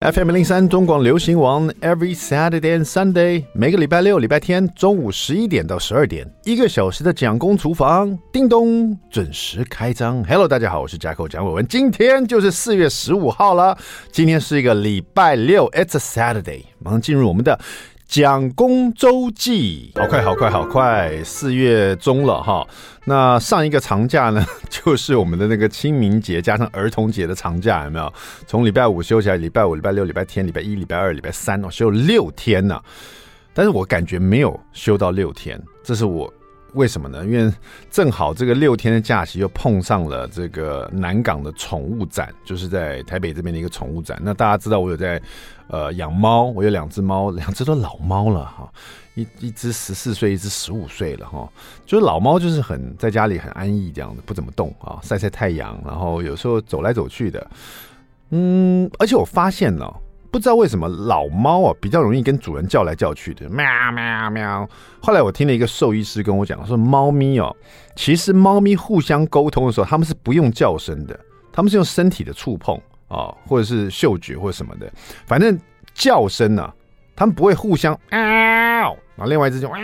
FM 零三中广流行王，Every Saturday and Sunday，每个礼拜六、礼拜天中午十一点到十二点，一个小时的蒋公厨房，叮咚，准时开张。Hello，大家好，我是 jack 蒋伟文，今天就是四月十五号了，今天是一个礼拜六，It's a Saturday，马上进入我们的。蒋公周记，好快，好快，好快！四月中了哈。那上一个长假呢，就是我们的那个清明节加上儿童节的长假，有没有？从礼拜五休起来，礼拜五、礼拜六、礼拜天、礼拜一、礼拜二、礼拜三，哦休六天呢。但是我感觉没有休到六天，这是我。为什么呢？因为正好这个六天的假期又碰上了这个南港的宠物展，就是在台北这边的一个宠物展。那大家知道我有在呃养猫，我有两只猫，两只都老猫了哈，一一只十四岁，一只十五岁了哈。就是老猫就是很在家里很安逸这样的，不怎么动啊，晒晒太阳，然后有时候走来走去的。嗯，而且我发现了。不知道为什么老猫啊比较容易跟主人叫来叫去的，喵喵喵。后来我听了一个兽医师跟我讲说，猫咪哦，其实猫咪互相沟通的时候，他们是不用叫声的，他们是用身体的触碰啊，或者是嗅觉或者什么的，反正叫声呢，他们不会互相嗷，然后另外一只就嗷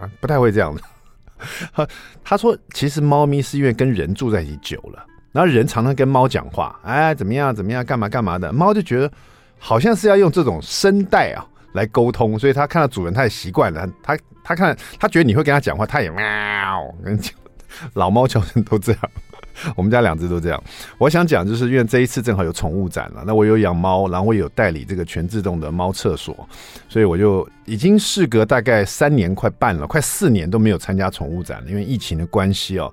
啊，不太会这样的。他说，其实猫咪是因为跟人住在一起久了，然后人常常跟猫讲话，哎，怎么样怎么样，干嘛干嘛的，猫就觉得。好像是要用这种声带啊来沟通，所以他看到主人，太习惯了。他他看他觉得你会跟他讲话，他也喵。跟你讲，老猫叫声都这样。我们家两只都这样。我想讲，就是因为这一次正好有宠物展了，那我有养猫，然后我有代理这个全自动的猫厕所，所以我就已经事隔大概三年快半了，快四年都没有参加宠物展了，因为疫情的关系哦。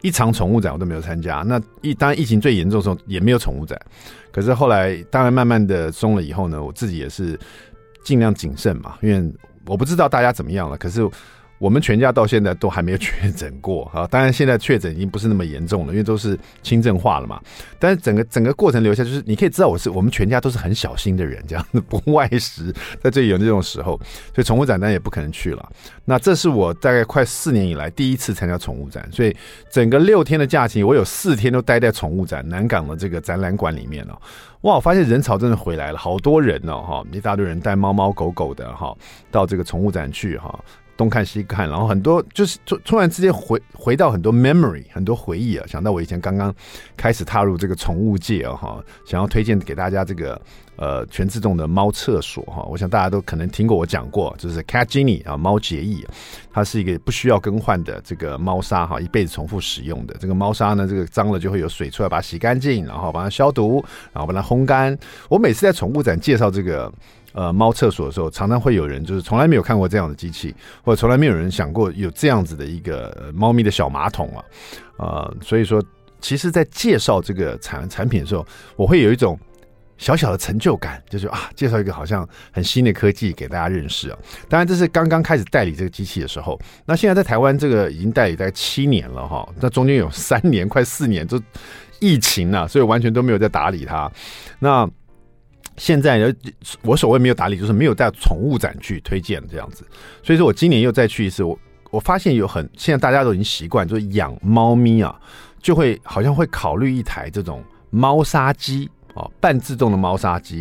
一场宠物展我都没有参加，那一当然疫情最严重的时候也没有宠物展，可是后来当然慢慢的松了以后呢，我自己也是尽量谨慎嘛，因为我不知道大家怎么样了，可是。我们全家到现在都还没有确诊过 啊！当然，现在确诊已经不是那么严重了，因为都是轻症化了嘛。但是整个整个过程留下，就是你可以知道我是我们全家都是很小心的人，这样子不外食，在最有这种时候，所以宠物展当然也不可能去了。那这是我大概快四年以来第一次参加宠物展，所以整个六天的假期，我有四天都待在宠物展南港的这个展览馆里面哦。哇，我发现人潮真的回来了，好多人哦，哈，一大堆人带猫猫狗狗的哈，到这个宠物展去哈。东看西看，然后很多就是突突然之间回回到很多 memory 很多回忆啊，想到我以前刚刚开始踏入这个宠物界啊哈，想要推荐给大家这个呃全自动的猫厕所哈，我想大家都可能听过我讲过，就是 Cat Genie 啊猫洁逸，它是一个不需要更换的这个猫砂哈，一辈子重复使用的这个猫砂呢，这个脏了就会有水出来把它洗干净，然后把它消毒，然后把它烘干。我每次在宠物展介绍这个。呃，猫厕所的时候，常常会有人就是从来没有看过这样的机器，或者从来没有人想过有这样子的一个猫咪的小马桶啊，呃，所以说，其实，在介绍这个产产品的时候，我会有一种小小的成就感，就是啊，介绍一个好像很新的科技给大家认识啊。当然，这是刚刚开始代理这个机器的时候，那现在在台湾这个已经代理大概七年了哈，那中间有三年快四年都疫情了，所以完全都没有在打理它。那现在我所谓没有打理，就是没有带宠物展去推荐这样子。所以说我今年又再去一次，我我发现有很现在大家都已经习惯，就是养猫咪啊，就会好像会考虑一台这种猫砂机啊，半自动的猫砂机。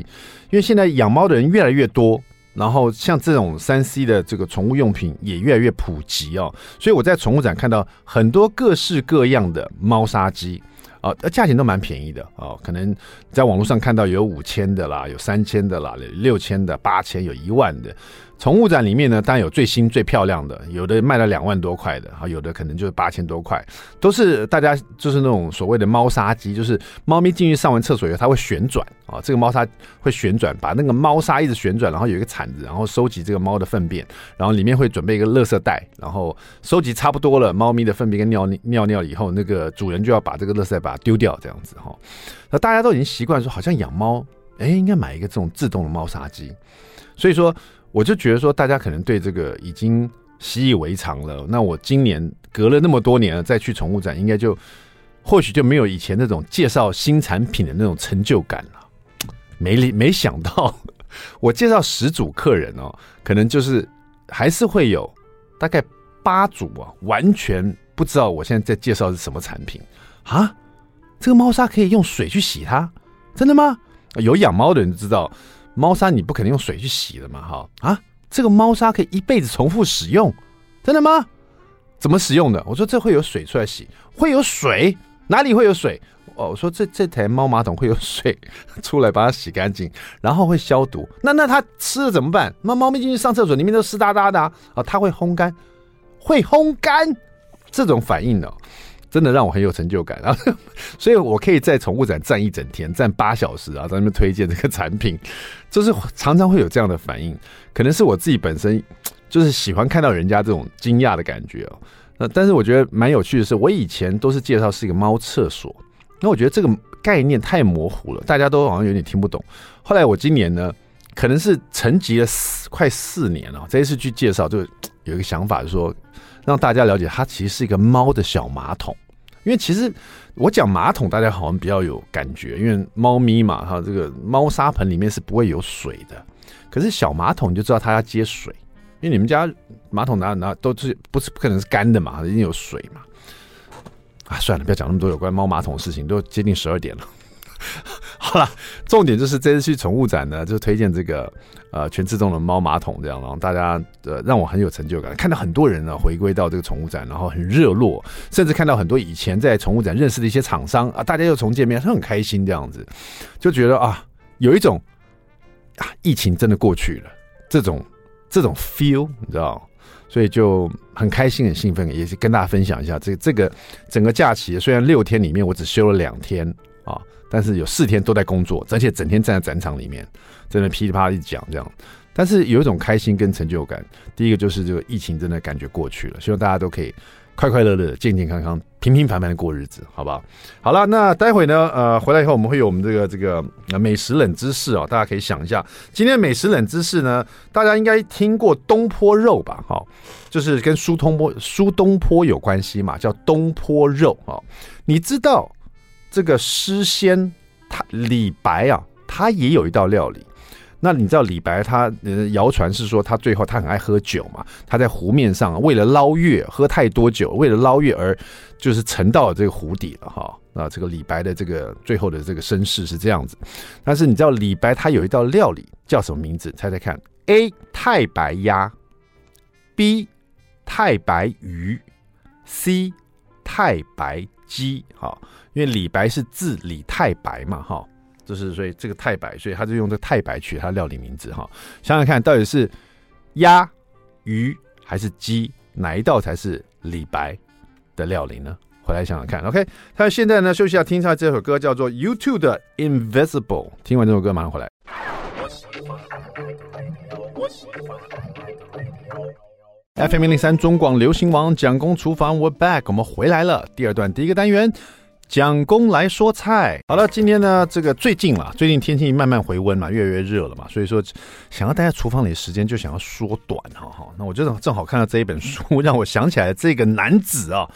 因为现在养猫的人越来越多，然后像这种三 C 的这个宠物用品也越来越普及哦，所以我在宠物展看到很多各式各样的猫砂机。啊，价钱都蛮便宜的哦，可能在网络上看到有五千的啦，有三千的啦，六千的、八千，有一万的。宠物展里面呢，当然有最新最漂亮的，有的卖了两万多块的，啊，有的可能就是八千多块，都是大家就是那种所谓的猫砂机，就是猫咪进去上完厕所以后，它会旋转啊，这个猫砂会旋转，把那个猫砂一直旋转，然后有一个铲子，然后收集这个猫的粪便，然后里面会准备一个垃圾袋，然后收集差不多了，猫咪的粪便跟尿尿尿以后，那个主人就要把这个垃圾袋把它丢掉，这样子哈。那大家都已经习惯说，好像养猫，哎，应该买一个这种自动的猫砂机，所以说。我就觉得说，大家可能对这个已经习以为常了。那我今年隔了那么多年了，再去宠物展，应该就或许就没有以前那种介绍新产品的那种成就感了。没没想到，我介绍十组客人哦，可能就是还是会有大概八组啊，完全不知道我现在在介绍是什么产品啊？这个猫砂可以用水去洗它，真的吗？有养猫的人知道，猫砂你不可能用水去洗的嘛，哈啊，这个猫砂可以一辈子重复使用，真的吗？怎么使用的？我说这会有水出来洗，会有水？哪里会有水？哦，我说这这台猫马桶会有水 出来把它洗干净，然后会消毒。那那它吃了怎么办？那猫咪进去上厕所，里面都湿哒哒的啊，它会烘干，会烘干，这种反应呢？真的让我很有成就感啊！所以我可以在宠物展站一整天，站八小时啊，在那边推荐这个产品，就是常常会有这样的反应。可能是我自己本身就是喜欢看到人家这种惊讶的感觉哦。那但是我觉得蛮有趣的是，我以前都是介绍是一个猫厕所，那我觉得这个概念太模糊了，大家都好像有点听不懂。后来我今年呢，可能是沉寂了四快四年了，这一次去介绍，就有一个想法，就说让大家了解，它其实是一个猫的小马桶。因为其实我讲马桶，大家好像比较有感觉，因为猫咪嘛，哈这个猫砂盆里面是不会有水的。可是小马桶你就知道它要接水，因为你们家马桶哪哪都是不是不可能是干的嘛，一定有水嘛。啊，算了，不要讲那么多有关猫马桶的事情，都接近十二点了。好了，重点就是这次去宠物展呢，就推荐这个呃全自动的猫马桶这样，然后大家呃让我很有成就感，看到很多人呢回归到这个宠物展，然后很热络，甚至看到很多以前在宠物展认识的一些厂商啊，大家又重见面，很开心这样子，就觉得啊有一种啊疫情真的过去了这种这种 feel，你知道，所以就很开心很兴奋，也是跟大家分享一下这这个整个假期，虽然六天里面我只休了两天。但是有四天都在工作，而且整天站在展场里面，在那噼里啪啦一讲这样。但是有一种开心跟成就感。第一个就是这个疫情真的感觉过去了，希望大家都可以快快乐乐、健健康康、平平凡凡的过日子，好不好？好了，那待会呢，呃，回来以后我们会有我们这个这个美食冷知识哦，大家可以想一下，今天美食冷知识呢，大家应该听过东坡肉吧？好，就是跟苏东坡苏东坡有关系嘛，叫东坡肉啊，你知道？这个诗仙他李白啊，他也有一道料理。那你知道李白他呃，谣传是说他最后他很爱喝酒嘛，他在湖面上为了捞月喝太多酒，为了捞月而就是沉到了这个湖底了哈。那这个李白的这个最后的这个身世是这样子。但是你知道李白他有一道料理叫什么名字？猜猜看：A. 太白鸭，B. 太白鱼，C. 太白鸡。好。因为李白是字李太白嘛，哈，就是所以这个太白，所以他就用这太白取他料理名字，哈。想想看，到底是鸭、鱼还是鸡，哪一道才是李白的料理呢？回来想想看，OK。他现在呢休息一下，听一下这首歌，叫做 YouTube 的 Invisible。听完这首歌，马上回来。FM 零零三中广流行网蒋公厨房，We're back，我们回来了。第二段第一个单元。蒋公来说菜，好了，今天呢，这个最近嘛，最近天气慢慢回温嘛，越来越热了嘛，所以说想要待在厨房里的时间就想要缩短哈哈。那我就正好看到这一本书，让我想起来这个男子啊，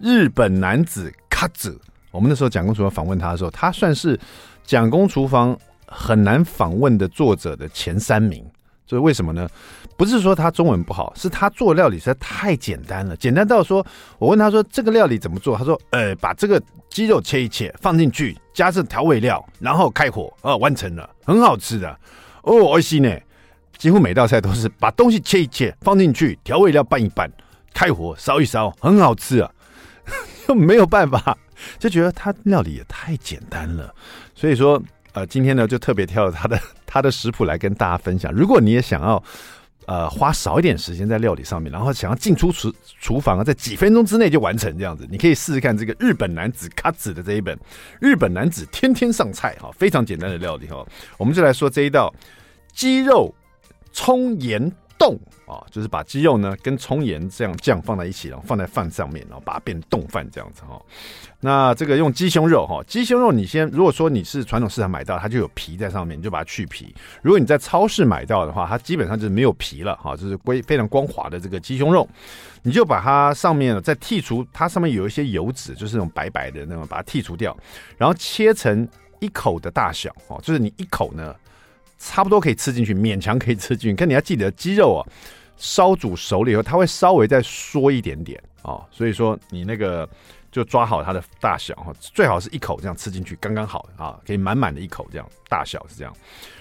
日本男子卡子。我们那时候蒋公厨房访问他的时候，他算是蒋公厨房很难访问的作者的前三名。所以为什么呢？不是说他中文不好，是他做料理实在太简单了，简单到说，我问他说这个料理怎么做，他说，呃，把这个鸡肉切一切，放进去，加上调味料，然后开火，呃，完成了，很好吃的。哦，我西呢，几乎每道菜都是把东西切一切，放进去，调味料拌一拌，开火烧一烧，很好吃啊，就 没有办法，就觉得他料理也太简单了，所以说。呃，今天呢就特别挑了他的他的食谱来跟大家分享。如果你也想要，呃，花少一点时间在料理上面，然后想要进出厨厨房啊，在几分钟之内就完成这样子，你可以试试看这个日本男子卡子的这一本《日本男子天天上菜》哈，非常简单的料理哈。我们就来说这一道鸡肉葱盐冻啊，就是把鸡肉呢跟葱盐这样酱放在一起，然后放在饭上面，然后把它变冻饭这样子哈。那这个用鸡胸肉哈，鸡胸肉你先，如果说你是传统市场买到，它就有皮在上面，你就把它去皮。如果你在超市买到的话，它基本上就是没有皮了哈，就是非非常光滑的这个鸡胸肉，你就把它上面再剔除，它上面有一些油脂，就是那种白白的那种，把它剔除掉，然后切成一口的大小哦，就是你一口呢，差不多可以吃进去，勉强可以吃进去。可你要记得鸡肉啊，烧煮熟了以后，它会稍微再缩一点点哦，所以说你那个。就抓好它的大小哈，最好是一口这样吃进去刚刚好啊，可以满满的一口这样大小是这样。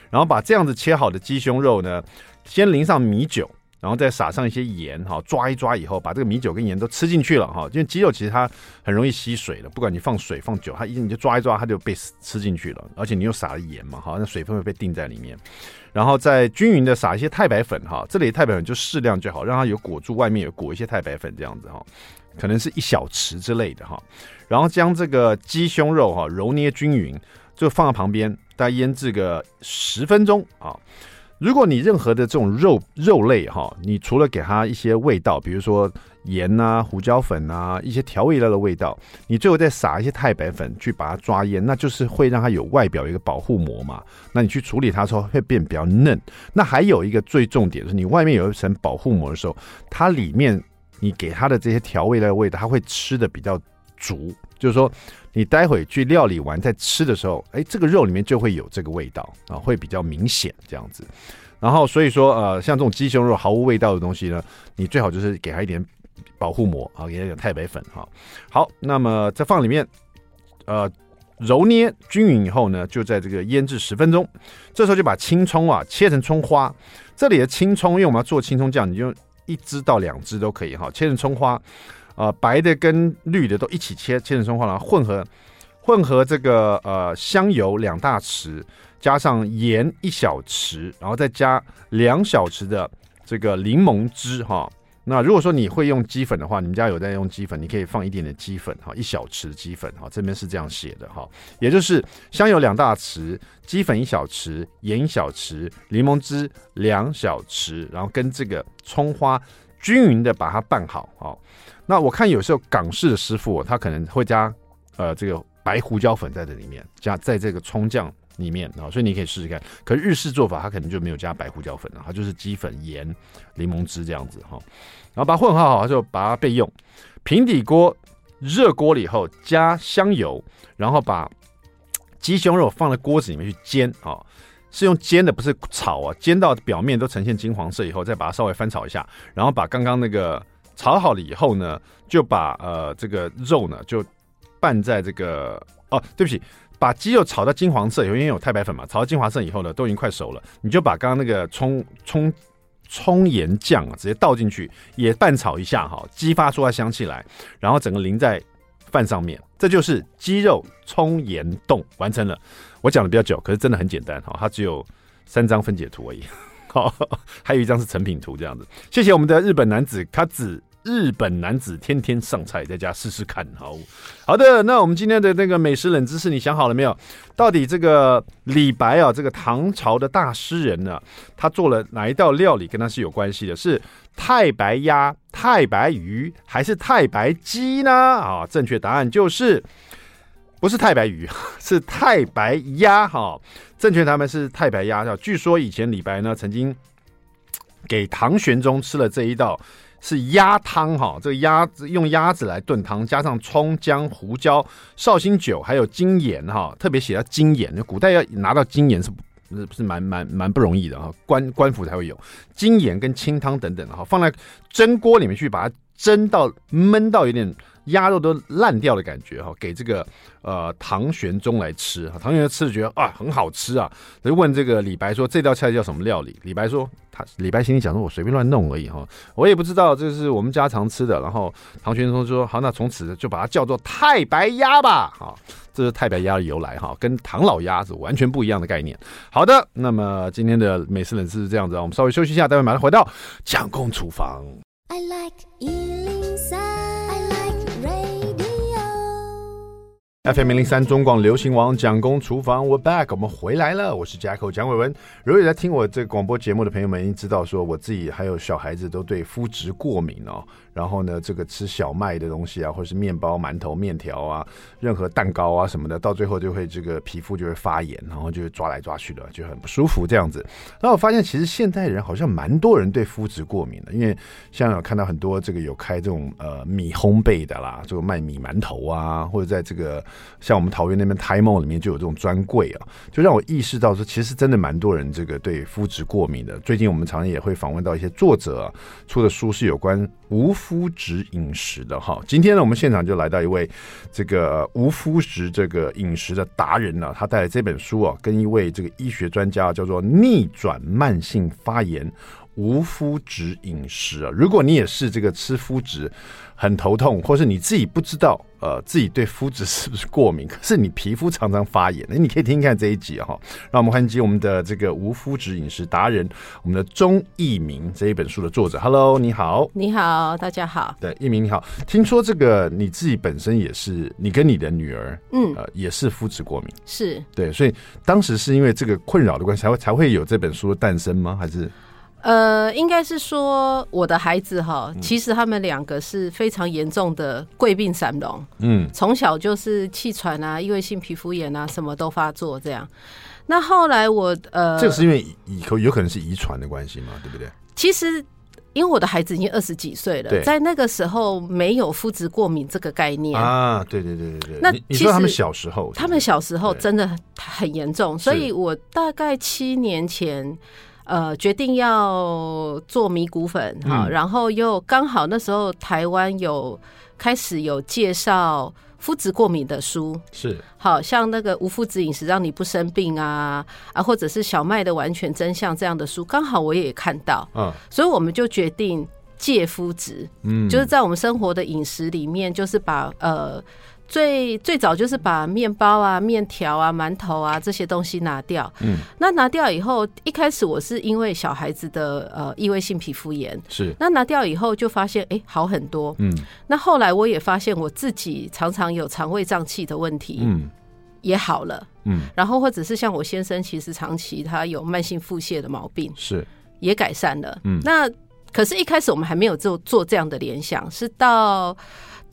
然后把这样子切好的鸡胸肉呢，先淋上米酒。然后再撒上一些盐哈，抓一抓以后，把这个米酒跟盐都吃进去了哈。因为鸡肉其实它很容易吸水的，不管你放水放酒，它一你就抓一抓，它就被吃进去了。而且你又撒了盐嘛，哈，那水分会被定在里面。然后再均匀的撒一些太白粉哈，这里太白粉就适量就好，让它有裹住外面有裹一些太白粉这样子哈，可能是一小匙之类的哈。然后将这个鸡胸肉哈揉捏均匀，就放在旁边，大概腌制个十分钟啊。如果你任何的这种肉肉类哈，你除了给它一些味道，比如说盐啊、胡椒粉啊一些调味料的味道，你最后再撒一些太白粉去把它抓腌，那就是会让它有外表一个保护膜嘛。那你去处理它的时候会变比较嫩。那还有一个最重点是，你外面有一层保护膜的时候，它里面你给它的这些调味料的味道，它会吃的比较足，就是说。你待会去料理完再吃的时候，哎，这个肉里面就会有这个味道啊，会比较明显这样子。然后所以说，呃，像这种鸡胸肉毫无味道的东西呢，你最好就是给它一点保护膜啊，给它一点太白粉哈。好，那么再放里面，呃，揉捏均匀以后呢，就在这个腌制十分钟。这时候就把青葱啊切成葱花。这里的青葱，因为我们要做青葱酱，你就一支到两支都可以哈，切成葱花。白的跟绿的都一起切，切成葱花，然后混合，混合这个呃香油两大匙，加上盐一小匙，然后再加两小匙的这个柠檬汁哈。那如果说你会用鸡粉的话，你们家有在用鸡粉，你可以放一点点鸡粉哈，一小匙鸡粉哈，这边是这样写的哈，也就是香油两大匙，鸡粉一小匙，盐一小匙，柠檬汁两小匙，然后跟这个葱花均匀的把它拌好啊。那我看有时候港式的师傅，他可能会加呃这个白胡椒粉在这里面，加在这个葱酱里面啊，所以你可以试试看。可是日式做法，他可能就没有加白胡椒粉了，他就是鸡粉、盐、柠檬汁这样子哈。然后把它混合好就把它备用。平底锅热锅了以后，加香油，然后把鸡胸肉放在锅子里面去煎啊，是用煎的，不是炒啊，煎到表面都呈现金黄色以后，再把它稍微翻炒一下，然后把刚刚那个。炒好了以后呢，就把呃这个肉呢就拌在这个哦，对不起，把鸡肉炒到金黄色，因为有太白粉嘛，炒到金黄色以后呢，都已经快熟了，你就把刚刚那个葱葱葱盐酱啊直接倒进去，也拌炒一下哈，激发出来香气来，然后整个淋在饭上面，这就是鸡肉葱盐冻完成了。我讲的比较久，可是真的很简单哈，它只有三张分解图而已。好，还有一张是成品图，这样子。谢谢我们的日本男子卡子，日本男子天天上菜，在家试试看。好好的，那我们今天的那个美食冷知识，你想好了没有？到底这个李白啊，这个唐朝的大诗人呢，他做了哪一道料理跟他是有关系的？是太白鸭、太白鱼，还是太白鸡呢？啊，正确答案就是。不是太白鱼，是太白鸭哈。正确答案是太白鸭。据说以前李白呢曾经给唐玄宗吃了这一道是鸭汤哈。这个鸭子用鸭子来炖汤，加上葱姜胡椒绍兴酒，还有精盐哈。特别写到精盐，古代要拿到精盐是是是蛮蛮蛮不容易的哈。官官府才会有精盐跟清汤等等哈，放在蒸锅里面去把它蒸到焖到有点。鸭肉都烂掉的感觉哈，给这个呃唐玄宗来吃，唐玄宗吃了觉得啊很好吃啊，就问这个李白说，这道菜叫什么料理？李白说他李白心里想说，我随便乱弄而已哈，我也不知道这是我们家常吃的。然后唐玄宗说好，那从此就把它叫做太白鸭吧，哈，这是太白鸭的由来哈，跟唐老鸭是完全不一样的概念。好的，那么今天的美食冷知识是这样子啊，我们稍微休息一下，待会马上回到蒋公厨房。I like FM 零零三中广流行王蒋公厨房，We back，我们回来了。我是 Jacko 蒋伟文。如果有在听我这个广播节目的朋友们，已经知道说我自己还有小孩子都对肤质过敏哦。然后呢，这个吃小麦的东西啊，或者是面包、馒头、面条啊，任何蛋糕啊什么的，到最后就会这个皮肤就会发炎，然后就会抓来抓去的，就很不舒服这样子。然后我发现，其实现代人好像蛮多人对麸质过敏的，因为像有看到很多这个有开这种呃米烘焙的啦，就卖米馒头啊，或者在这个像我们桃园那边台梦里面就有这种专柜啊，就让我意识到说，其实真的蛮多人这个对麸质过敏的。最近我们常常也会访问到一些作者，出的书是有关无麸质饮食的哈。今天呢，我们现场就来到一位这个无麸质这个饮食的达人呢，他带来这本书啊，跟一位这个医学专家叫做逆转慢性发炎。无麸质饮食啊，如果你也是这个吃麸质很头痛，或是你自己不知道呃自己对肤质是不是过敏，可是你皮肤常常发炎，那你可以听听看这一集哈。让我们欢迎我们的这个无肤质饮食达人，我们的钟逸民这一本书的作者。Hello，你好，你好，大家好。对，逸民你好。听说这个你自己本身也是，你跟你的女儿，嗯，呃，也是肤质过敏，是对，所以当时是因为这个困扰的关系，才会才会有这本书的诞生吗？还是？呃，应该是说我的孩子哈，其实他们两个是非常严重的贵病散容，嗯，从小就是气喘啊、异位性皮肤炎啊，什么都发作这样。那后来我呃，这个是因为以后有可能是遗传的关系嘛，对不对？其实因为我的孩子已经二十几岁了，在那个时候没有肤质过敏这个概念啊，对对对对对。那其实他们小时候，他们小时候真的很严重，所以我大概七年前。呃，决定要做米谷粉哈，然后又刚好那时候台湾有开始有介绍麸质过敏的书，是。好像那个无麸质饮食让你不生病啊啊，或者是小麦的完全真相这样的书，刚好我也看到，嗯，所以我们就决定戒麸质，嗯，就是在我们生活的饮食里面，就是把呃。最最早就是把面包啊、面条啊、馒头啊这些东西拿掉。嗯，那拿掉以后，一开始我是因为小孩子的呃异位性皮肤炎，是。那拿掉以后就发现哎、欸、好很多。嗯，那后来我也发现我自己常常有肠胃胀气的问题，嗯，也好了。嗯，然后或者是像我先生，其实长期他有慢性腹泻的毛病，是也改善了。嗯，那可是，一开始我们还没有做做这样的联想，是到。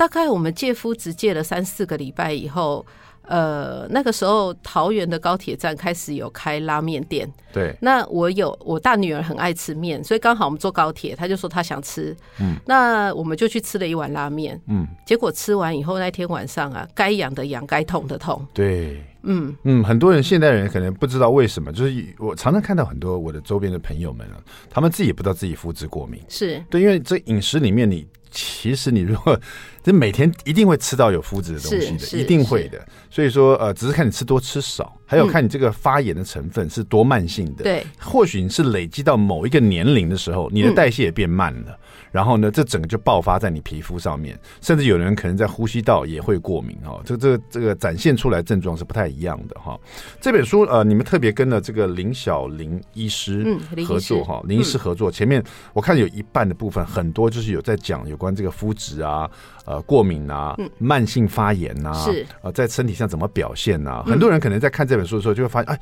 大概我们借夫只借了三四个礼拜以后，呃，那个时候桃园的高铁站开始有开拉面店。对，那我有我大女儿很爱吃面，所以刚好我们坐高铁，她就说她想吃。嗯，那我们就去吃了一碗拉面。嗯，结果吃完以后那天晚上啊，该痒的痒，该痛的痛。对，嗯嗯，很多人现代人可能不知道为什么，就是我常常看到很多我的周边的朋友们啊，他们自己也不知道自己肤质过敏。是对，因为这饮食里面你。其实你如果这每天一定会吃到有麸质的东西的，一定会的。所以说呃，只是看你吃多吃少，还有看你这个发炎的成分是多慢性的。对，或许你是累积到某一个年龄的时候，你的代谢也变慢了，然后呢，这整个就爆发在你皮肤上面，甚至有人可能在呼吸道也会过敏哈。这这个这个展现出来症状是不太一样的哈。这本书呃，你们特别跟了这个林小林医师合作哈，林医师合作。前面我看有一半的部分很多就是有在讲有关这个肤质啊。呃，过敏啊，慢性发炎呐、啊，是呃，在身体上怎么表现呐、啊？很多人可能在看这本书的时候，就会发现，哎，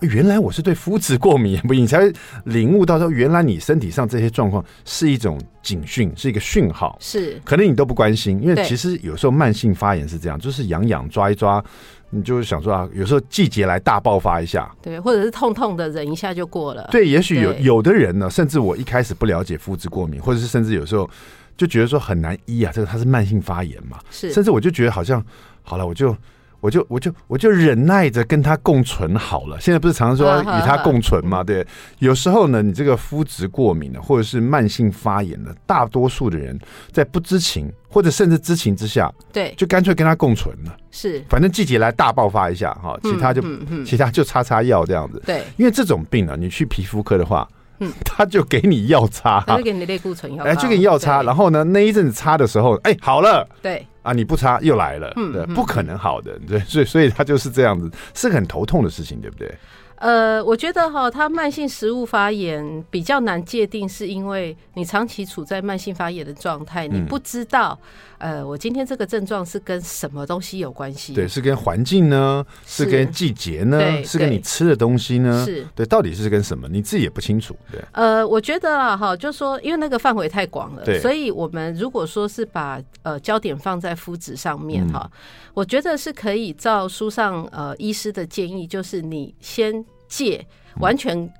原来我是对麸质过敏，不，你才领悟到说，原来你身体上这些状况是一种警讯，是一个讯号。是，可能你都不关心，因为其实有时候慢性发炎是这样，就是痒痒抓一抓，你就是想说啊，有时候季节来大爆发一下，对，或者是痛痛的忍一下就过了。对，也许有有的人呢，甚至我一开始不了解肤质过敏，或者是甚至有时候。就觉得说很难医啊，这个它是慢性发炎嘛，是，甚至我就觉得好像好了，我就我就我就我就忍耐着跟他共存好了。现在不是常常说与他共存嘛？对，有时候呢，你这个肤质过敏的，或者是慢性发炎的，大多数的人在不知情或者甚至知情之下，对，就干脆跟他共存了。是，反正季节来大爆发一下哈，其他就其他就擦擦药这样子。对，因为这种病呢，你去皮肤科的话。嗯，他就给你药擦，他就给你类固醇药，哎，就给你药擦，然后呢，那一阵子擦的时候，哎，好了，对，啊，你不擦又来了，嗯，对，不可能好的，对，所以所以他就是这样子，是很头痛的事情，对不对？呃，我觉得哈，它慢性食物发炎比较难界定，是因为你长期处在慢性发炎的状态，你不知道，呃，我今天这个症状是跟什么东西有关系？对，是跟环境呢？是跟季节呢？是跟你吃的东西呢？是对，到底是跟什么？你自己也不清楚。对，呃，我觉得啊，哈，就说因为那个范围太广了，对，所以我们如果说是把呃焦点放在麸质上面哈，我觉得是可以照书上呃医师的建议，就是你先。戒完全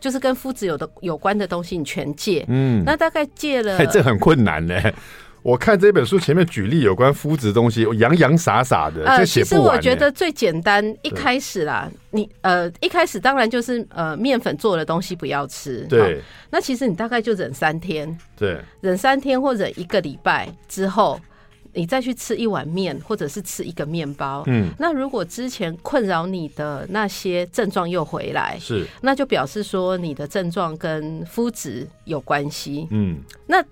就是跟麸质有的有关的东西，你全戒。嗯，那大概戒了，这很困难呢。我看这本书前面举例有关肤质的东西，我洋洋洒洒的，呃，其实我觉得最简单，一开始啦，你呃一开始当然就是呃面粉做的东西不要吃，对。那其实你大概就忍三天，对，忍三天或者一个礼拜之后，你再去吃一碗面，或者是吃一个面包，嗯，那如果之前困扰你的那些症状又回来，是，那就表示说你的症状跟肤质有关系，嗯，那。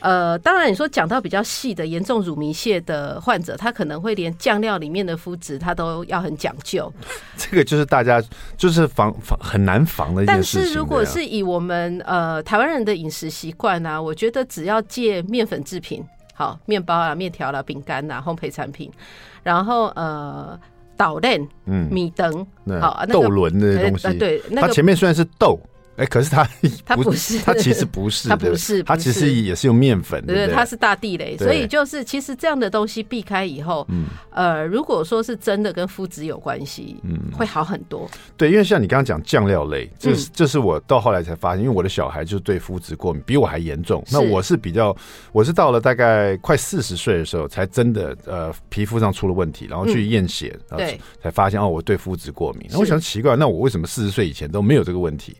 呃，当然，你说讲到比较细的严重乳糜泻的患者，他可能会连酱料里面的肤质他都要很讲究。这个就是大家就是防防很难防的一件事情。但是如果是以我们呃台湾人的饮食习惯呢，我觉得只要戒面粉制品，好面包啊、面条啦、饼干啦、烘焙产品，然后呃豆类、嗯米灯，好豆轮的东西，对，那个、它前面虽然是豆。哎，可是他他 不是，他其实不是，他不是，他其实也是用面粉，对，它是大地雷，所以就是其实这样的东西避开以后，嗯，呃，如果说是真的跟肤质有关系，嗯，会好很多。对，因为像你刚刚讲酱料类，这是这是我到后来才发现，因为我的小孩就是对肤质过敏，比我还严重。那我是比较，我是到了大概快四十岁的时候，才真的呃皮肤上出了问题，然后去验血，对，才发现哦，我对肤质过敏。那我想奇怪，那我为什么四十岁以前都没有这个问题？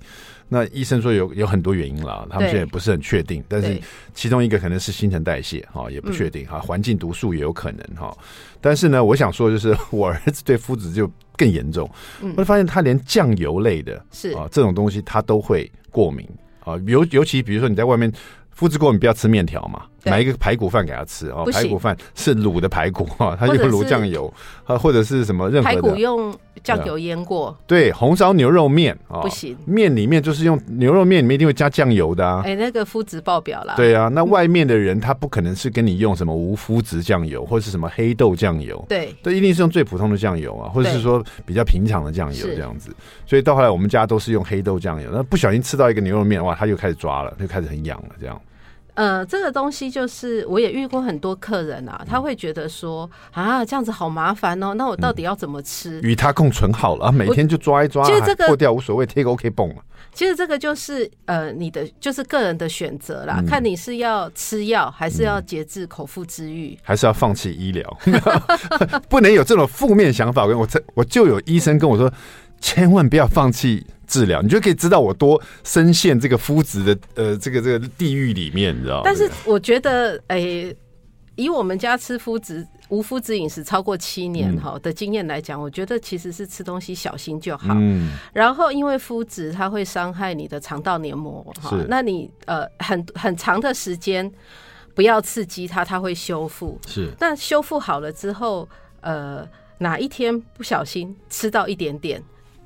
那医生说有有很多原因了，他们现在也不是很确定，但是其中一个可能是新陈代谢哈，也不确定哈，环境毒素也有可能哈。但是呢，我想说就是我儿子对麸质就更严重，我就发现他连酱油类的是啊这种东西他都会过敏啊，尤尤其比如说你在外面。麸质过敏不要吃面条嘛，买一个排骨饭给他吃哦。排骨饭是卤的排骨哈，他用卤酱油啊，或者是什么任何的排骨用酱油腌过。对，红烧牛肉面啊，不行，面里面就是用牛肉面里面一定会加酱油的啊。哎，那个肤质爆表了。对啊，那外面的人他不可能是跟你用什么无肤质酱油或者是什么黑豆酱油，对，都一定是用最普通的酱油啊，或者是说比较平常的酱油这样子。所以到后来我们家都是用黑豆酱油，那不小心吃到一个牛肉面，哇，他就开始抓了，就开始很痒了这样。呃，这个东西就是我也遇过很多客人啊，他会觉得说啊，这样子好麻烦哦，那我到底要怎么吃？与他共存好了啊，每天就抓一抓，其实这个破掉无所谓，贴个 OK 绷。其实这个就是呃，你的就是个人的选择啦，看你是要吃药，还是要节制口腹之欲，还是要放弃医疗，不能有这种负面想法。我这我就有医生跟我说，千万不要放弃。治疗，你就可以知道我多深陷这个肤质的呃这个这个地狱里面，你知道？但是我觉得，诶、欸，以我们家吃肤质无肤质饮食超过七年哈的经验来讲，嗯、我觉得其实是吃东西小心就好。嗯。然后，因为肤质它会伤害你的肠道黏膜哈，那你呃很很长的时间不要刺激它，它会修复。是。那修复好了之后，呃，哪一天不小心吃到一点点。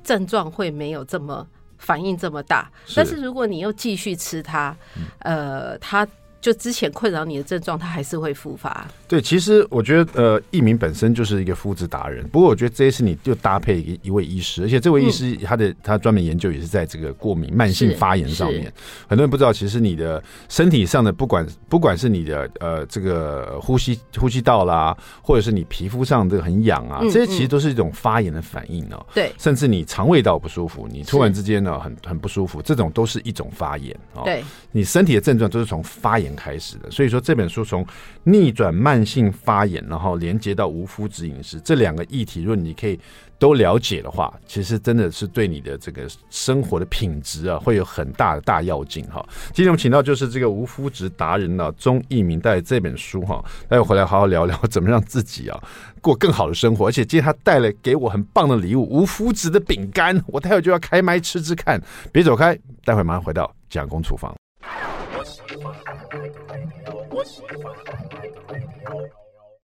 症状会没有这么反应这么大，但是如果你又继续吃它，呃，它。就之前困扰你的症状，它还是会复发。对，其实我觉得，呃，易明本身就是一个肤质达人。不过，我觉得这一次你就搭配一一位医师，而且这位医师他的、嗯、他专门研究也是在这个过敏慢性发炎上面。很多人不知道，其实你的身体上的不管不管是你的呃这个呼吸呼吸道啦，或者是你皮肤上这个很痒啊，这些其实都是一种发炎的反应哦、喔。对、嗯，甚至你肠胃道不舒服，你突然之间呢很很不舒服，这种都是一种发炎哦、喔。对，你身体的症状都是从发炎开始的，所以说这本书从逆转慢性发炎，然后连接到无麸质饮食这两个议题，如果你可以都了解的话，其实真的是对你的这个生活的品质啊，会有很大的大要紧哈。今天我们请到就是这个无麸质达人呢，钟逸民带这本书哈，待会回来好好聊聊怎么让自己啊过更好的生活，而且今天他带来给我很棒的礼物——无麸质的饼干，我待会就要开麦吃吃看，别走开，待会马上回到蒋公厨房。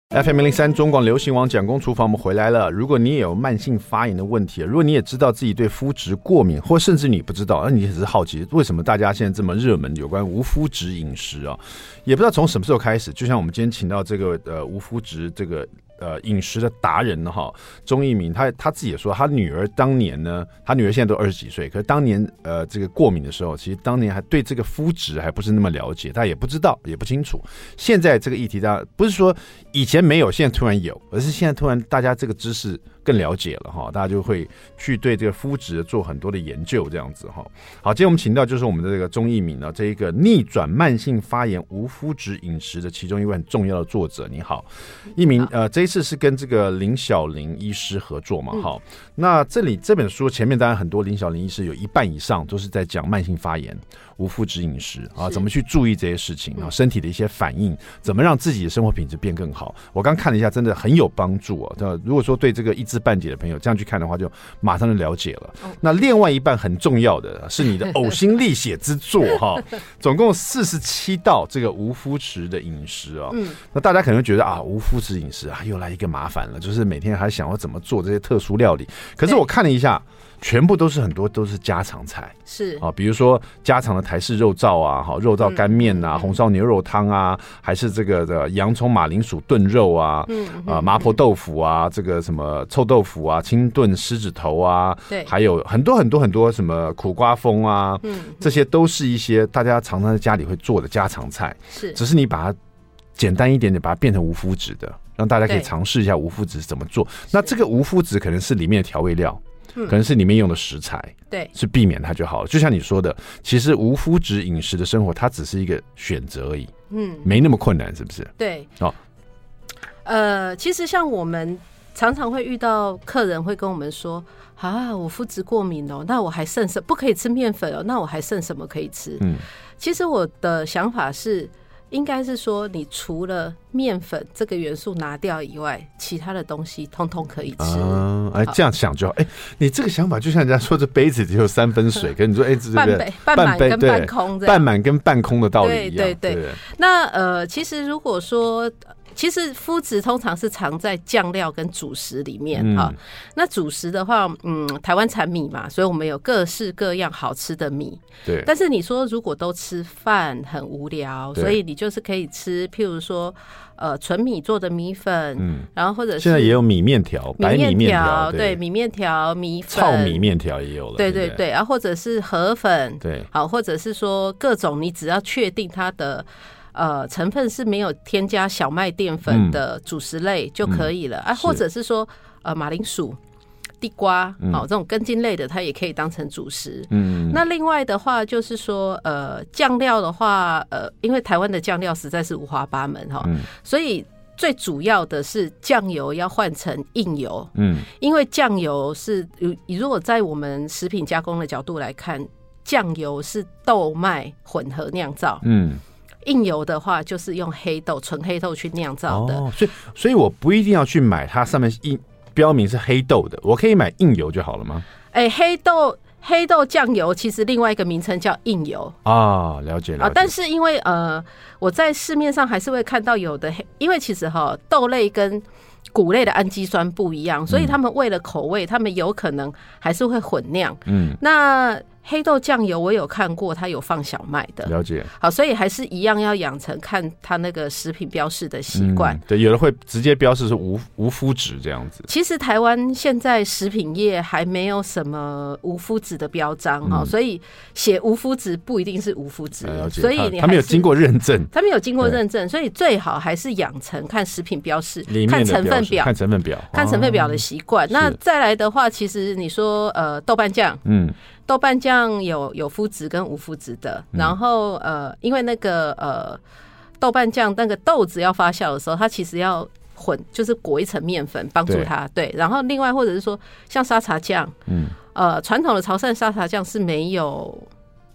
FM 零零三中广流行网蒋公厨房，我们回来了。如果你也有慢性发炎的问题，如果你也知道自己对肤质过敏，或甚至你不知道，那你也是好奇为什么大家现在这么热门有关无肤质饮食啊？也不知道从什么时候开始，就像我们今天请到这个呃无肤质这个。呃，饮食的达人，哈，钟义明，他他自己也说，他女儿当年呢，他女儿现在都二十几岁，可是当年呃，这个过敏的时候，其实当年还对这个肤质还不是那么了解，他也不知道，也不清楚。现在这个议题，大家不是说以前没有，现在突然有，而是现在突然大家这个知识更了解了哈，大家就会去对这个肤质做很多的研究，这样子哈。好，今天我们请到就是我们的这个钟一鸣呢，这一个逆转慢性发炎无肤质饮食的其中一位很重要的作者。你好，一鸣，呃，这一次是跟这个林小玲医师合作嘛？好，那这里这本书前面当然很多林小林医师有一半以上都是在讲慢性发炎。无麸质饮食啊，怎么去注意这些事情啊？身体的一些反应，怎么让自己的生活品质变更好？我刚看了一下，真的很有帮助啊！那如果说对这个一知半解的朋友这样去看的话，就马上就了解了。那另外一半很重要的是你的呕心沥血之作哈，总共四十七道这个无麸质的饮食啊。嗯，那大家可能会觉得啊，无麸质饮食啊，又来一个麻烦了，就是每天还想要怎么做这些特殊料理。可是我看了一下。全部都是很多都是家常菜，是。啊，比如说家常的台式肉燥啊，好肉燥干面啊，红烧牛肉汤啊，还是这个的洋葱马铃薯炖肉啊，嗯啊麻婆豆腐啊，这个什么臭豆腐啊，清炖狮子头啊，对，还有很多很多很多什么苦瓜风啊，嗯，这些都是一些大家常常在家里会做的家常菜，是，只是你把它简单一点点，把它变成无麸质的，让大家可以尝试一下无麸质怎么做。那这个无麸质可能是里面的调味料。可能是里面用的食材，对，是避免它就好了。就像你说的，其实无麸质饮食的生活，它只是一个选择而已，嗯，没那么困难，是不是？对，哦，呃，其实像我们常常会遇到客人会跟我们说，啊，我麸质过敏哦，那我还剩什么不可以吃面粉哦？那我还剩什么可以吃？嗯，其实我的想法是。应该是说，你除了面粉这个元素拿掉以外，其他的东西通通可以吃。嗯，哎，这样想就好。哎，你这个想法就像人家说，这杯子只有三分水，跟你说，哎，这半杯、半满跟半空，半满跟半空的道理一样。对对对。那呃，其实如果说。其实麸质通常是藏在酱料跟主食里面哈、嗯。那主食的话，嗯，台湾产米嘛，所以我们有各式各样好吃的米。对。但是你说如果都吃饭很无聊，所以你就是可以吃，譬如说呃纯米做的米粉，嗯，然后或者是现在也有米面条、白米面条，对，米面条、米粉、糙米面条也有了，对对对，然后或者是河粉，对，好，或者是说各种你只要确定它的。呃，成分是没有添加小麦淀粉的主食类就可以了，嗯嗯、啊，或者是说呃马铃薯、地瓜，嗯、哦这种根茎类的，它也可以当成主食。嗯，那另外的话就是说，呃酱料的话，呃因为台湾的酱料实在是五花八门哈、哦嗯，所以最主要的是酱油要换成硬油。嗯，因为酱油是你如果在我们食品加工的角度来看，酱油是豆麦混合酿造。嗯。硬油的话，就是用黑豆、纯黑豆去酿造的。哦，所以，所以我不一定要去买它上面印标明是黑豆的，我可以买硬油就好了吗？哎，黑豆黑豆酱油其实另外一个名称叫硬油啊，了解了但是因为呃，我在市面上还是会看到有的黑，因为其实哈豆类跟谷类的氨基酸不一样，所以他们为了口味，他们有可能还是会混酿。嗯，那。黑豆酱油我有看过，它有放小麦的。了解。好，所以还是一样要养成看它那个食品标示的习惯。嗯。对，有的会直接标示是无无麸质这样子。其实台湾现在食品业还没有什么无麸质的标章哈，嗯，所以写无麸质不一定是无麸质。所以你他没有经过认证，他没有经过认证，所以最好还是养成看食品标示，看成分表，看成分表，看成分表的习惯。哦。那再来的话，其实你说呃豆瓣酱，嗯。豆瓣酱有有麸质跟无麸质的，然后呃，因为那个呃豆瓣酱那个豆子要发酵的时候，它其实要混，就是裹一层面粉帮助它。对，然后另外或者是说像沙茶酱，嗯，呃，传统的潮汕沙茶酱是没有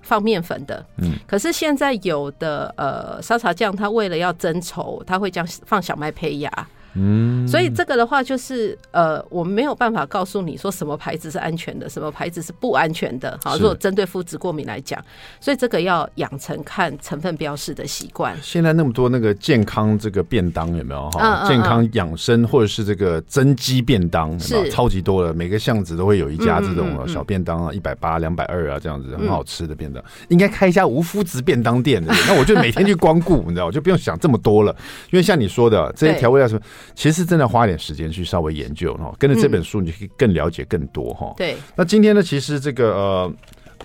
放面粉的，嗯，可是现在有的呃沙茶酱，它为了要增稠，它会将放小麦胚芽。嗯，所以这个的话就是呃，我们没有办法告诉你说什么牌子是安全的，什么牌子是不安全的。好，如果针对肤质过敏来讲，所以这个要养成看成分标示的习惯。现在那么多那个健康这个便当有没有哈？健康养生或者是这个增肌便当？超级多了，每个巷子都会有一家这种小便当啊，一百八、两百二啊这样子很好吃的便当，应该开一家无麸质便当店的。那我就每天去光顾，你知道，我就不用想这么多了，因为像你说的这些调味料什么。其实真的花点时间去稍微研究哈，跟着这本书你可以更了解更多哈。对，那今天呢，其实这个呃，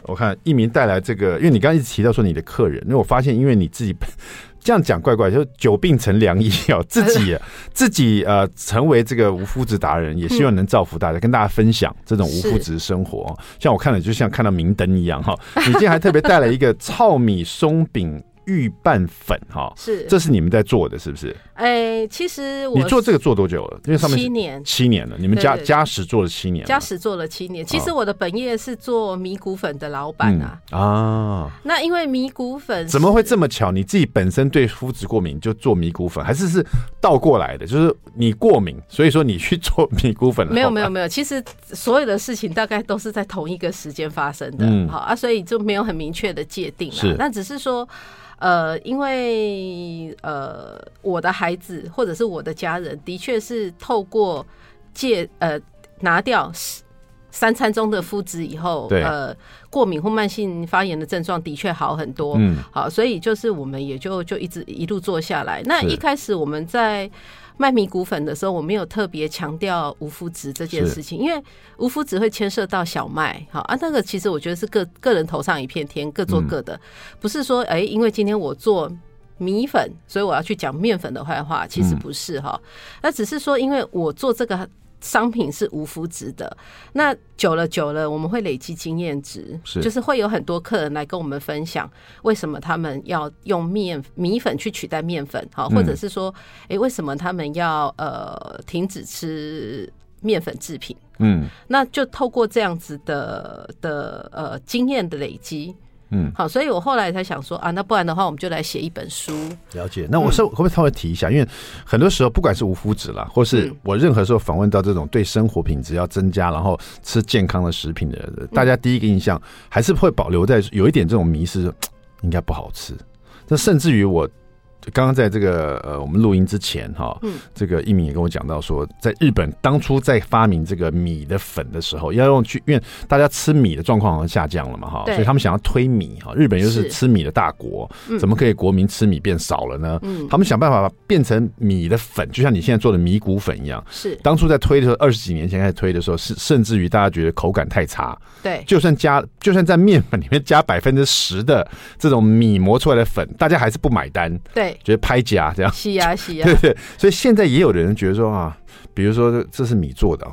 我看一鸣带来这个，因为你刚刚一直提到说你的客人，因为我发现因为你自己 这样讲怪怪，就久病成良医哦。自己 自己呃，成为这个无麸质达人，也希望能造福大家，嗯、跟大家分享这种无麸质生活。像我看了，就像看到明灯一样哈。你今天还特别带了一个糙米松饼。预拌粉哈，是，这是你们在做的，是不是？哎，其实我你做这个做多久了？因为上面七年，七年了。你们家家史做了七年，家史做了七年。其实我的本业是做米谷粉的老板啊。啊，那因为米谷粉怎么会这么巧？你自己本身对麸质过敏，就做米谷粉，还是是倒过来的？就是你过敏，所以说你去做米谷粉？没有没有没有，其实所有的事情大概都是在同一个时间发生的。好啊，所以就没有很明确的界定啊。那只是说。呃，因为呃，我的孩子或者是我的家人，的确是透过借呃拿掉三餐中的麸质以后，对呃，过敏或慢性发炎的症状的确好很多。嗯，好，所以就是我们也就就一直一路做下来。那一开始我们在。卖米谷粉的时候，我没有特别强调无麸质这件事情，因为无麸质会牵涉到小麦，好啊，那个其实我觉得是个个人头上一片天，各做各的，嗯、不是说哎、欸，因为今天我做米粉，所以我要去讲面粉的坏话，其实不是哈，那只是说因为我做这个。商品是无肤质的，那久了久了，我们会累积经验值，是就是会有很多客人来跟我们分享，为什么他们要用面米粉去取代面粉，好，或者是说，哎，为什么他们要呃停止吃面粉制品？嗯，那就透过这样子的的呃经验的累积。嗯，好，所以我后来才想说啊，那不然的话，我们就来写一本书。了解。那我稍会不会稍微提一下？因为很多时候，不管是无麸质啦，或是我任何时候访问到这种对生活品质要增加，然后吃健康的食品的人，大家第一个印象还是会保留在有一点这种迷失，应该不好吃。那甚至于我。刚刚在这个呃，我们录音之前哈，嗯，这个一鸣也跟我讲到说，在日本当初在发明这个米的粉的时候，要用去，因为大家吃米的状况好像下降了嘛哈，所以他们想要推米哈。日本又是吃米的大国，怎么可以国民吃米变少了呢？嗯，他们想办法变成米的粉，就像你现在做的米谷粉一样。是，当初在推的时候，二十几年前开始推的时候，是甚至于大家觉得口感太差。对，就算加，就算在面粉里面加百分之十的这种米磨出来的粉，大家还是不买单。对。觉得拍假这样，是啊是啊，对对，所以现在也有的人觉得说啊，比如说这是米做的，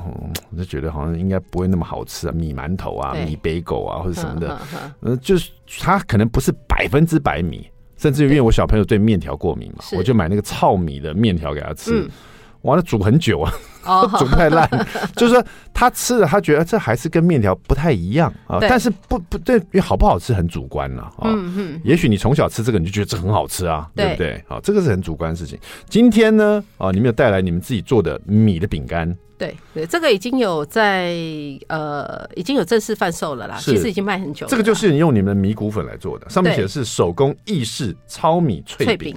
我就觉得好像应该不会那么好吃啊，米馒头啊，米北狗啊或者什么的，嗯，就是它可能不是百分之百米，甚至于因为我小朋友对面条过敏嘛，我就买那个糙米的面条给他吃。完了煮很久啊，煮太烂，就是说他吃了，他觉得这还是跟面条不太一样啊。但是不不对，因为好不好吃很主观了啊。嗯嗯，也许你从小吃这个，你就觉得这很好吃啊，对不对？好，这个是很主观的事情。今天呢，啊，你们有带来你们自己做的米的饼干？对对，这个已经有在呃，已经有正式贩售了啦。其实已经卖很久了。这个就是你用你们的米谷粉来做的，上面写的是手工意式糙米脆饼。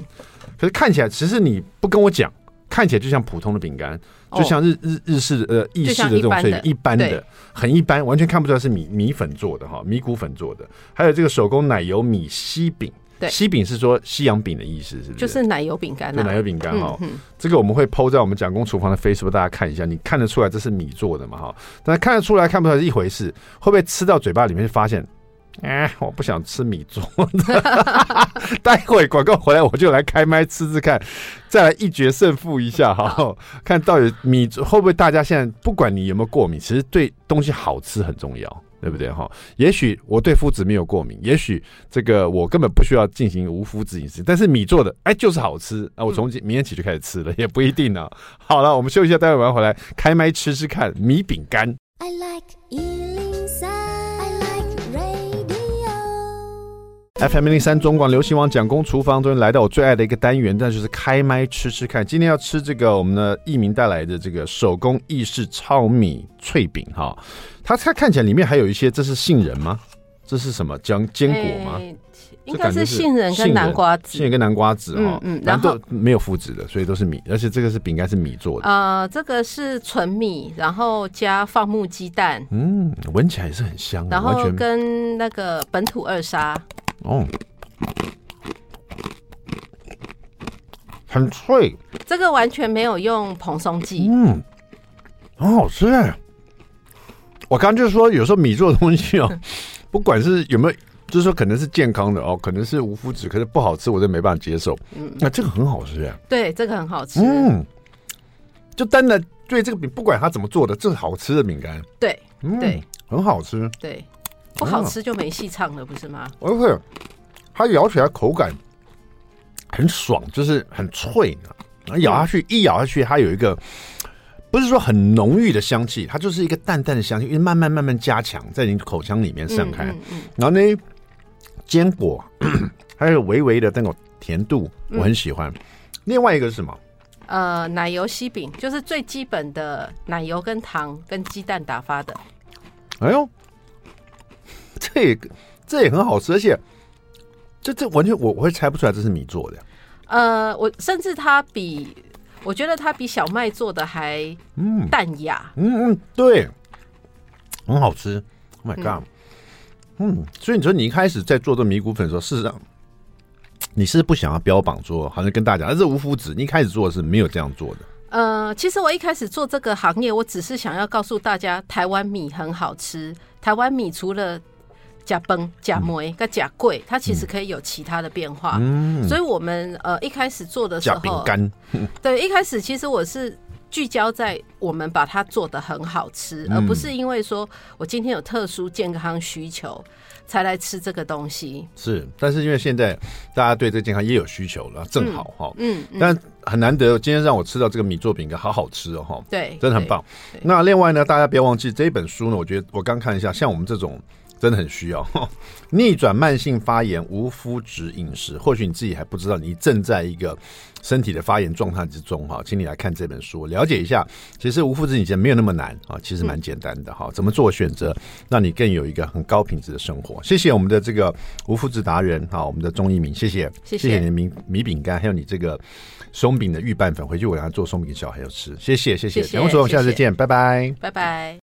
可是看起来，其实你不跟我讲。看起来就像普通的饼干，就像日日日式的呃意式的这种脆饼，一般的很一般，完全看不出来是米米粉做的哈，米谷粉做的。还有这个手工奶油米西饼，对，西饼是说西洋饼的意思，是不是？就是奶油饼干，对，奶油饼干哈。这个我们会 PO 在我们蒋公厨房的 Facebook，大家看一下，你看得出来这是米做的嘛哈？但是看得出来看不出来是一回事，会不会吃到嘴巴里面就发现？哎，我不想吃米做的。待会广告回来，我就来开麦吃吃看，再来一决胜负一下哈，看到底米会不会？大家现在不管你有没有过敏，其实对东西好吃很重要，对不对哈？也许我对麸质没有过敏，也许这个我根本不需要进行无麸质饮食，但是米做的哎就是好吃啊！我从今明天起就开始吃了，也不一定呢。好了，我们休息一下，待会儿回来开麦吃吃看米饼干。I like FM 零零三中广流行网蒋公厨房终于来到我最爱的一个单元，那就是开麦吃吃看。今天要吃这个我们的艺名带来的这个手工意式糙米脆饼哈，它它看起来里面还有一些，这是杏仁吗？这是什么？讲坚果吗？欸、应该是杏仁跟南瓜子，杏仁跟南瓜子哈，嗯，然后没有麸质的，所以都是米，而且这个是饼干是米做的。呃，这个是纯米，然后加放牧鸡蛋，嗯，闻起来也是很香，然后跟那个本土二砂。哦，很脆，这个完全没有用蓬松剂，嗯，很好吃哎。我刚刚就是说，有时候米做的东西哦，不管是有没有就是说可能是健康的哦，可能是无麸质，可是不好吃，我就没办法接受。嗯，那这个很好吃呀。对，这个很好吃。嗯，就单的对这个饼，不管它怎么做的，这是好吃的饼干。对，嗯对，很好吃。对，不好吃就没戏唱了，不是吗？而且它咬起来口感很爽，就是很脆的，咬下去一咬下去，它有一个。不是说很浓郁的香气，它就是一个淡淡的香气，因为慢慢慢慢加强在你口腔里面散开。嗯嗯嗯、然后呢，坚果还有微微的那种甜度，我很喜欢。嗯、另外一个是什么？呃，奶油西饼，就是最基本的奶油跟糖跟鸡蛋打发的。哎呦，这也这也很好吃，而且这这完全我我会猜不出来这是米做的。呃，我甚至它比。我觉得它比小麦做的还嗯淡雅，嗯嗯，嗯，对，很好吃。Oh my god，嗯，嗯，所以你说你一开始在做这米谷粉的时候，事实上你是不想要标榜说，好像跟大家讲，但是无麸子，你一开始做的是没有这样做的。呃，其实我一开始做这个行业，我只是想要告诉大家，台湾米很好吃。台湾米除了假崩、假梅跟假贵，它其实可以有其他的变化。嗯，所以我们呃一开始做的时候，饼干，对，一开始其实我是聚焦在我们把它做的很好吃，而不是因为说我今天有特殊健康需求才来吃这个东西。是，但是因为现在大家对这个健康也有需求了，正好哈。嗯，但很难得今天让我吃到这个米做饼干，好好吃哦哈。对，真的很棒。那另外呢，大家不要忘记这一本书呢，我觉得我刚看一下，像我们这种。真的很需要 逆转慢性发炎无麸质饮食，或许你自己还不知道，你正在一个身体的发炎状态之中哈，请你来看这本书，了解一下。其实无麸质饮食没有那么难啊，其实蛮简单的哈。怎么做选择，让你更有一个很高品质的生活？谢谢我们的这个无麸质达人哈，我们的钟一鸣，谢谢，谢谢你的米米饼干，还有你这个松饼的预拌粉，回去我给他做松饼给小孩要吃，谢谢谢谢。节目组，我们下次见，拜拜，拜拜。